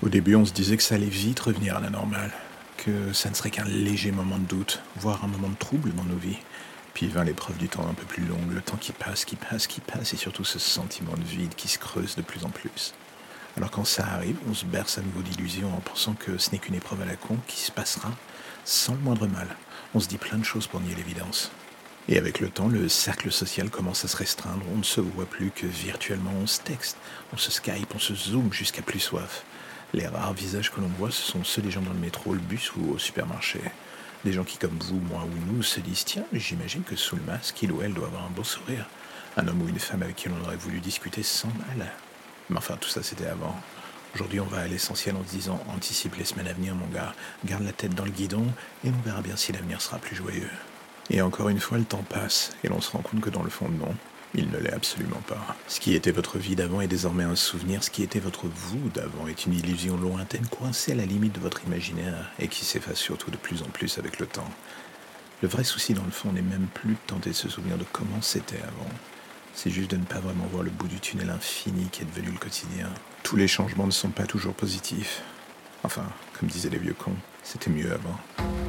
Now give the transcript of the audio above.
Au début, on se disait que ça allait vite revenir à la normale, que ça ne serait qu'un léger moment de doute, voire un moment de trouble dans nos vies. Puis vint l'épreuve du temps un peu plus longue, le temps qui passe, qui passe, qui passe, et surtout ce sentiment de vide qui se creuse de plus en plus. Alors quand ça arrive, on se berce à nouveau d'illusions en pensant que ce n'est qu'une épreuve à la con qui se passera sans le moindre mal. On se dit plein de choses pour nier l'évidence. Et avec le temps, le cercle social commence à se restreindre. On ne se voit plus que virtuellement, on se texte, on se Skype, on se zoom jusqu'à plus soif. Les rares visages que l'on voit, ce sont ceux des gens dans le métro, le bus ou au supermarché. Des gens qui, comme vous, moi ou nous, se disent Tiens, j'imagine que sous le masque, il ou elle doit avoir un beau sourire. Un homme ou une femme avec qui l'on aurait voulu discuter sans mal. Mais enfin, tout ça, c'était avant. Aujourd'hui, on va à l'essentiel en se disant Anticipe les semaines à venir, mon gars. Garde la tête dans le guidon et on verra bien si l'avenir sera plus joyeux. Et encore une fois, le temps passe et l'on se rend compte que dans le fond, non. Il ne l'est absolument pas. Ce qui était votre vie d'avant est désormais un souvenir. Ce qui était votre vous d'avant est une illusion lointaine, coincée à la limite de votre imaginaire et qui s'efface surtout de plus en plus avec le temps. Le vrai souci dans le fond n'est même plus de tenter de se souvenir de comment c'était avant. C'est juste de ne pas vraiment voir le bout du tunnel infini qui est devenu le quotidien. Tous les changements ne sont pas toujours positifs. Enfin, comme disaient les vieux cons, c'était mieux avant.